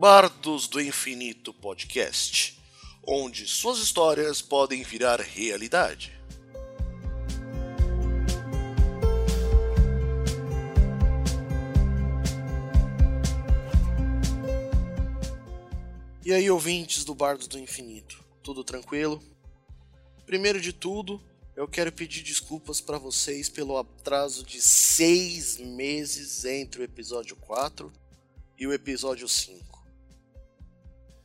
Bardos do Infinito Podcast, onde suas histórias podem virar realidade. E aí, ouvintes do Bardos do Infinito, tudo tranquilo? Primeiro de tudo, eu quero pedir desculpas para vocês pelo atraso de seis meses entre o episódio 4 e o episódio 5.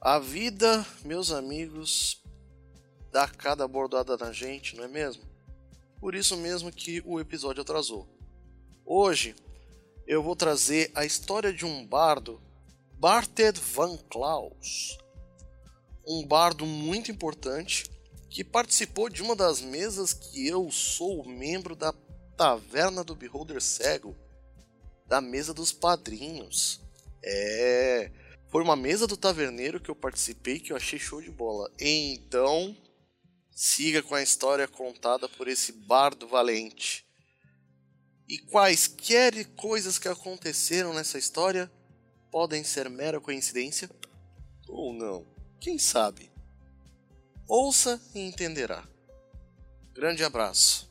A vida, meus amigos, dá cada bordada na gente, não é mesmo? Por isso mesmo que o episódio atrasou. Hoje eu vou trazer a história de um bardo, Barted van Klaus. Um bardo muito importante que participou de uma das mesas que eu sou membro da Taverna do Beholder Cego, da mesa dos padrinhos. É, foi uma mesa do taverneiro que eu participei que eu achei show de bola. Então, siga com a história contada por esse bardo valente. E quaisquer coisas que aconteceram nessa história podem ser mera coincidência ou não. Quem sabe? Ouça e entenderá. Grande abraço.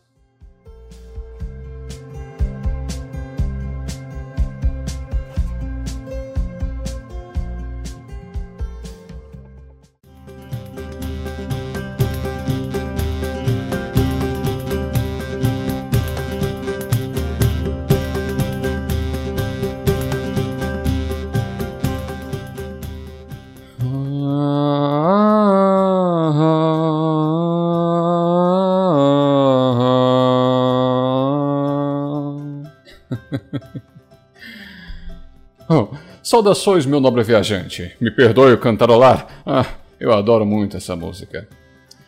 Oh, saudações, meu nobre viajante. Me perdoe o cantarolar. Ah, eu adoro muito essa música.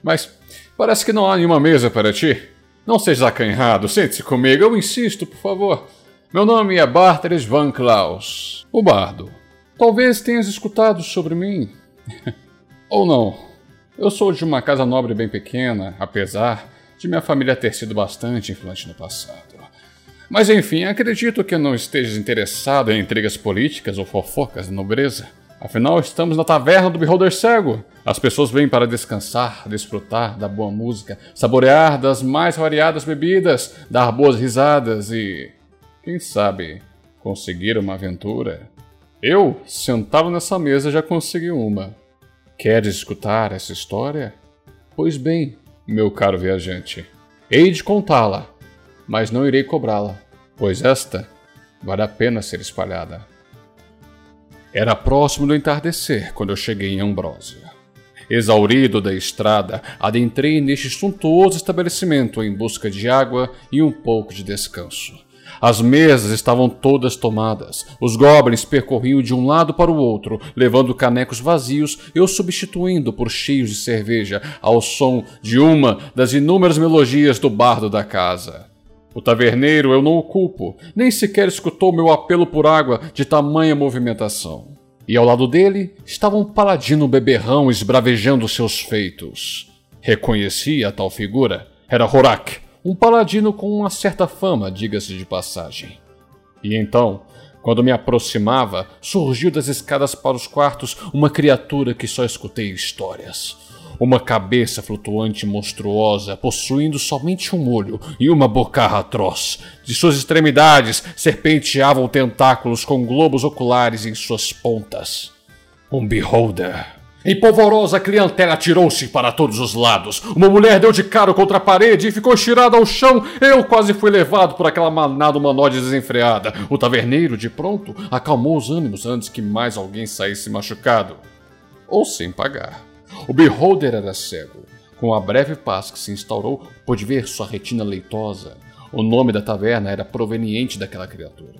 Mas parece que não há nenhuma mesa para ti. Não seja acanhado, sente-se comigo, eu insisto, por favor. Meu nome é Barteres Van Klaus, o bardo. Talvez tenhas escutado sobre mim. Ou não. Eu sou de uma casa nobre bem pequena, apesar de minha família ter sido bastante influente no passado. Mas enfim, acredito que não estejas interessado em intrigas políticas ou fofocas da nobreza. Afinal, estamos na taverna do Beholder Cego. As pessoas vêm para descansar, desfrutar da boa música, saborear das mais variadas bebidas, dar boas risadas e. quem sabe, conseguir uma aventura. Eu, sentado nessa mesa, já consegui uma. Queres escutar essa história? Pois bem, meu caro viajante, hei de contá-la mas não irei cobrá-la, pois esta vale a pena ser espalhada. Era próximo do entardecer quando eu cheguei em Ambrósia. Exaurido da estrada, adentrei neste suntuoso estabelecimento em busca de água e um pouco de descanso. As mesas estavam todas tomadas. Os goblins percorriam de um lado para o outro, levando canecos vazios e os substituindo por cheios de cerveja, ao som de uma das inúmeras melodias do bardo da casa. O taverneiro eu não o culpo, nem sequer escutou meu apelo por água de tamanha movimentação. E ao lado dele estava um paladino beberrão esbravejando seus feitos. Reconheci a tal figura. Era Horak, um paladino com uma certa fama, diga-se de passagem. E então, quando me aproximava, surgiu das escadas para os quartos uma criatura que só escutei histórias uma cabeça flutuante monstruosa, possuindo somente um olho e uma bocarra atroz. De suas extremidades serpenteavam tentáculos com globos oculares em suas pontas. Um beholder. Em polvorosa, clientela atirou-se para todos os lados. Uma mulher deu de cara contra a parede e ficou estirada ao chão. Eu quase fui levado por aquela manada humanoide desenfreada. O taverneiro, de pronto, acalmou os ânimos antes que mais alguém saísse machucado. Ou sem pagar. O beholder era cego. Com a breve paz que se instaurou, pôde ver sua retina leitosa. O nome da taverna era proveniente daquela criatura.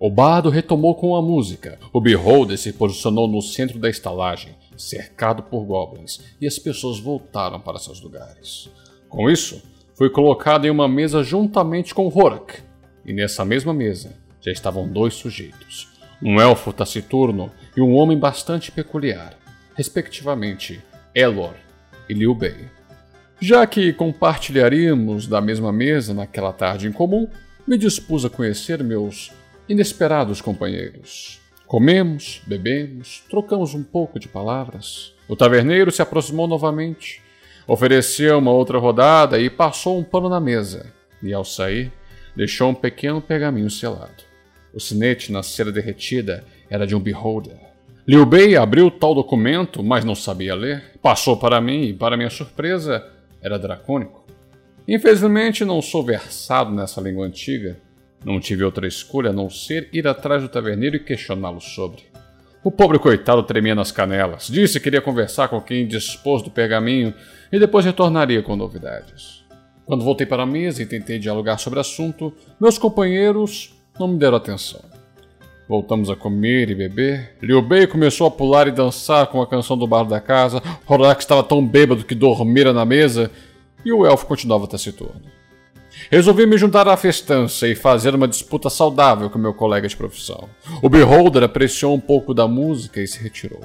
O bardo retomou com a música. O beholder se posicionou no centro da estalagem, cercado por goblins, e as pessoas voltaram para seus lugares. Com isso, foi colocado em uma mesa juntamente com Horak. E nessa mesma mesa já estavam dois sujeitos: um elfo taciturno e um homem bastante peculiar, respectivamente Elor e Liu Bei. Já que compartilharíamos da mesma mesa naquela tarde em comum, me dispus a conhecer meus inesperados companheiros. Comemos, bebemos, trocamos um pouco de palavras. O taverneiro se aproximou novamente, ofereceu uma outra rodada e passou um pano na mesa. E ao sair, deixou um pequeno pergaminho selado. O sinete na cera derretida era de um beholder. Liu Bei abriu tal documento, mas não sabia ler. Passou para mim e, para minha surpresa, era dracônico. Infelizmente, não sou versado nessa língua antiga. Não tive outra escolha a não ser ir atrás do taverneiro e questioná-lo sobre. O pobre coitado tremia nas canelas. Disse que iria conversar com quem dispôs do pergaminho e depois retornaria com novidades. Quando voltei para a mesa e tentei dialogar sobre o assunto, meus companheiros não me deram atenção. Voltamos a comer e beber. Liu Bei começou a pular e dançar com a canção do bar da casa. Horak estava tão bêbado que dormira na mesa. E o elfo continuava taciturno. Resolvi me juntar à festança e fazer uma disputa saudável com meu colega de profissão. O Beholder apreciou um pouco da música e se retirou.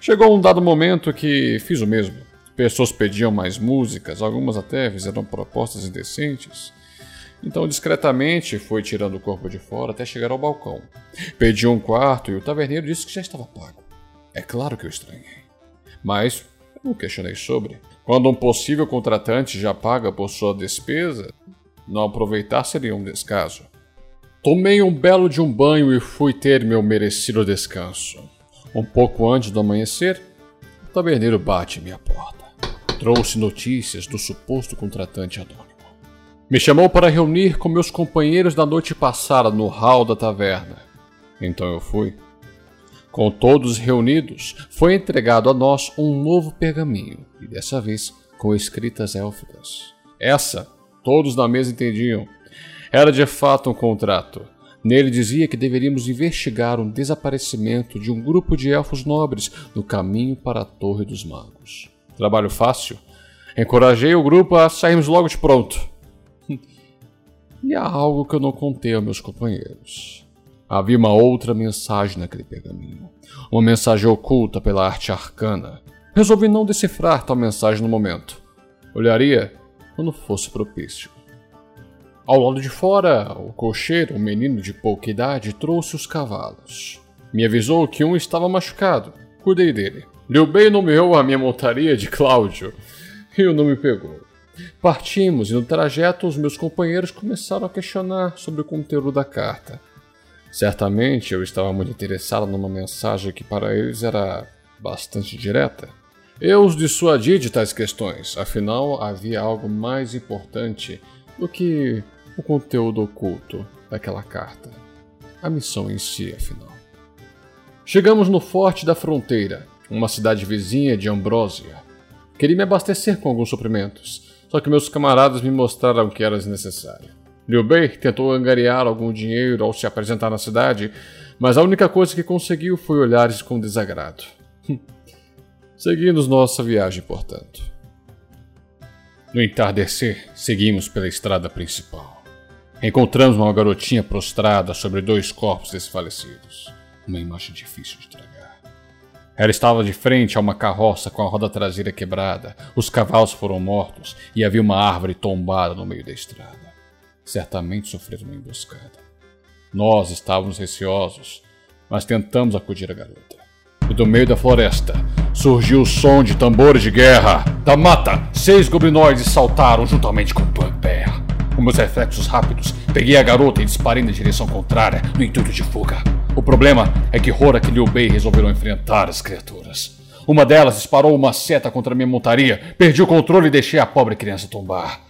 Chegou um dado momento que fiz o mesmo. Pessoas pediam mais músicas, algumas até fizeram propostas indecentes. Então, discretamente, foi tirando o corpo de fora até chegar ao balcão. Pedi um quarto e o taverneiro disse que já estava pago. É claro que eu estranhei. Mas eu questionei sobre. Quando um possível contratante já paga por sua despesa, não aproveitar seria um descaso. Tomei um belo de um banho e fui ter meu merecido descanso. Um pouco antes do amanhecer, o taverneiro bate minha porta. Trouxe notícias do suposto contratante anônimo. Me chamou para reunir com meus companheiros da noite passada no hall da taverna. Então eu fui. Com todos reunidos, foi entregado a nós um novo pergaminho, e dessa vez com escritas élficas. Essa, todos na mesa entendiam. Era de fato um contrato. Nele dizia que deveríamos investigar um desaparecimento de um grupo de elfos nobres no caminho para a Torre dos Magos. Trabalho fácil. Encorajei o grupo a sairmos logo de pronto. E há algo que eu não contei aos meus companheiros. Havia uma outra mensagem naquele pergaminho. Uma mensagem oculta pela arte arcana. Resolvi não decifrar tal mensagem no momento. Olharia quando fosse propício. Ao lado de fora, o cocheiro, um menino de pouca idade, trouxe os cavalos. Me avisou que um estava machucado. Cuidei dele. Liu Bei nomeou a minha montaria de Cláudio e o nome pegou. Partimos e no trajeto os meus companheiros começaram a questionar sobre o conteúdo da carta. Certamente eu estava muito interessado numa mensagem que para eles era bastante direta. Eu os dissuadi de tais questões, afinal havia algo mais importante do que o conteúdo oculto daquela carta. A missão em si, afinal. Chegamos no Forte da Fronteira, uma cidade vizinha de Ambrósia. Queria me abastecer com alguns suprimentos, só que meus camaradas me mostraram que era desnecessário. Liu Bei tentou angariar algum dinheiro ao se apresentar na cidade, mas a única coisa que conseguiu foi olhares com desagrado. Seguimos nossa viagem, portanto. No entardecer, seguimos pela estrada principal. Encontramos uma garotinha prostrada sobre dois corpos desfalecidos. Uma imagem difícil de tragar. Ela estava de frente a uma carroça com a roda traseira quebrada, os cavalos foram mortos e havia uma árvore tombada no meio da estrada. Certamente sofreram uma emboscada. Nós estávamos receosos, mas tentamos acudir a garota. E do meio da floresta surgiu o som de tambores de guerra. Da mata, seis goblinoides saltaram juntamente com Bugbear. Com meus reflexos rápidos, peguei a garota e disparei na direção contrária, no intuito de fuga. O problema é que Horak e Liu Bei resolveram enfrentar as criaturas. Uma delas disparou uma seta contra minha montaria, perdi o controle e deixei a pobre criança tombar.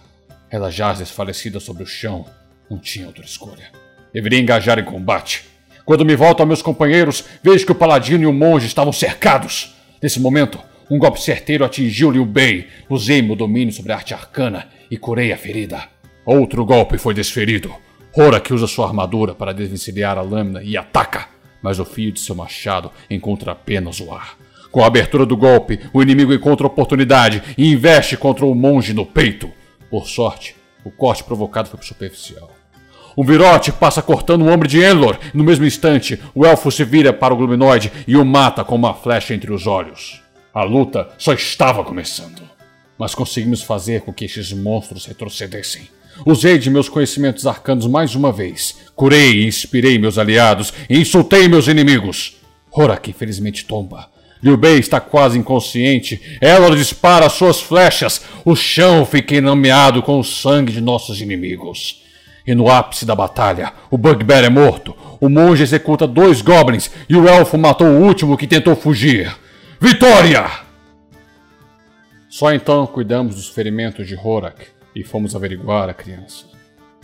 Ela jaz desfalecida sobre o chão. Não tinha outra escolha. Deveria engajar em combate. Quando me volto a meus companheiros, vejo que o paladino e o monge estavam cercados. Nesse momento, um golpe certeiro atingiu Liu Bei. Usei meu domínio sobre a arte arcana e curei a ferida. Outro golpe foi desferido. Hora que usa sua armadura para desvencilhar a lâmina e ataca, mas o fio de seu machado encontra apenas o ar. Com a abertura do golpe, o inimigo encontra oportunidade e investe contra o monge no peito. Por sorte, o corte provocado foi superficial. Um virote passa cortando o ombro de Enlor. No mesmo instante, o elfo se vira para o gluminoide e o mata com uma flecha entre os olhos. A luta só estava começando. Mas conseguimos fazer com que estes monstros retrocedessem. Usei de meus conhecimentos arcanos mais uma vez. Curei e inspirei meus aliados e insultei meus inimigos. Horak infelizmente tomba. Liu Bei está quase inconsciente. Ela dispara suas flechas. O chão fica enlameado com o sangue de nossos inimigos. E no ápice da batalha, o Bugbear é morto. O monge executa dois goblins e o elfo matou o último que tentou fugir. Vitória! Só então cuidamos dos ferimentos de Horak e fomos averiguar a criança.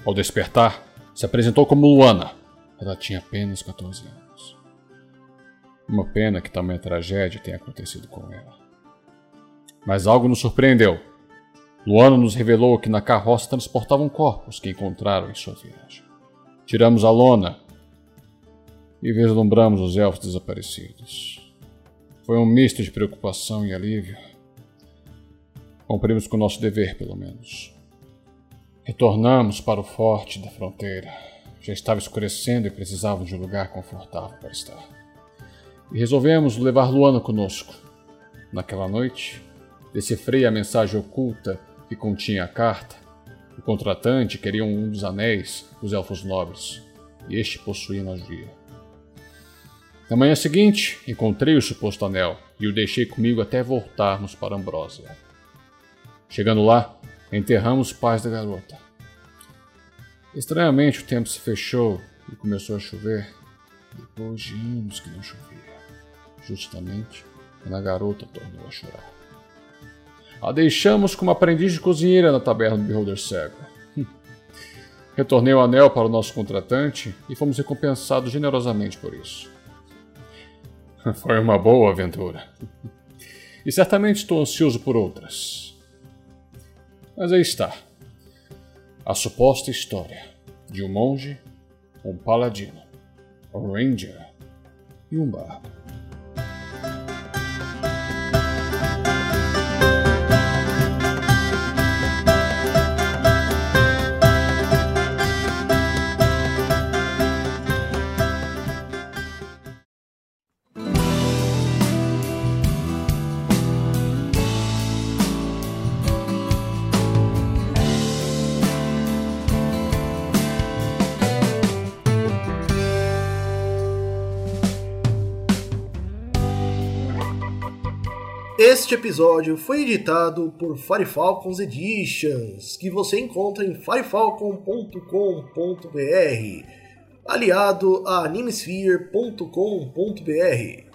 Ao despertar, se apresentou como Luana. Ela tinha apenas 14 anos. Uma pena que tamanha tragédia tenha acontecido com ela. Mas algo nos surpreendeu. Luana nos revelou que na carroça transportavam corpos que encontraram em sua viagem. Tiramos a lona e vislumbramos os elfos desaparecidos. Foi um misto de preocupação e alívio. Cumprimos com o nosso dever, pelo menos. Retornamos para o forte da fronteira. Já estava escurecendo e precisávamos de um lugar confortável para estar. E resolvemos levar Luana conosco. Naquela noite, decifrei a mensagem oculta que continha a carta. O contratante queria um dos anéis dos elfos nobres, e este possuía magia. Na manhã seguinte, encontrei o suposto anel e o deixei comigo até voltarmos para Ambrósia. Chegando lá, enterramos os pais da garota. Estranhamente, o tempo se fechou e começou a chover depois de anos que não chovia, justamente quando a garota tornou a chorar. A deixamos como aprendiz de cozinheira na taberna do Beholder Cego. Retornei o anel para o nosso contratante e fomos recompensados generosamente por isso. Foi uma boa aventura. E certamente estou ansioso por outras. Mas aí está. A suposta história de um monge, um paladino, um ranger e um bardo. Este episódio foi editado por Firefalcons Editions, que você encontra em firefalcon.com.br, aliado a animesphere.com.br.